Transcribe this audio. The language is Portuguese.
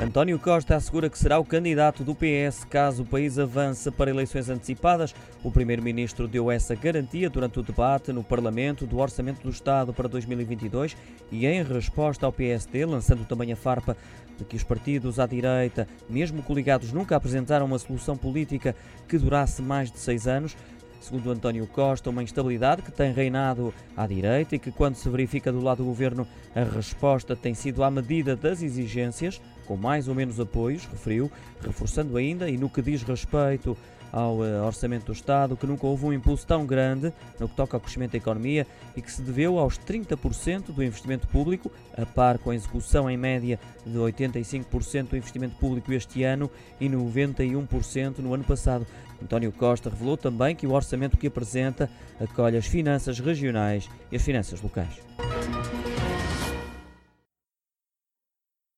António Costa assegura que será o candidato do PS caso o país avance para eleições antecipadas. O primeiro-ministro deu essa garantia durante o debate no Parlamento do Orçamento do Estado para 2022 e em resposta ao PSD, lançando também a farpa de que os partidos à direita, mesmo coligados, nunca apresentaram uma solução política que durasse mais de seis anos. Segundo António Costa, uma instabilidade que tem reinado à direita e que, quando se verifica do lado do governo, a resposta tem sido à medida das exigências, com mais ou menos apoios, referiu, reforçando ainda, e no que diz respeito ao uh, Orçamento do Estado, que nunca houve um impulso tão grande no que toca ao crescimento da economia e que se deveu aos 30% do investimento público, a par com a execução em média de 85% do investimento público este ano e 91% no ano passado. António Costa revelou também que o orçamento que apresenta acolhe as finanças regionais e as finanças locais.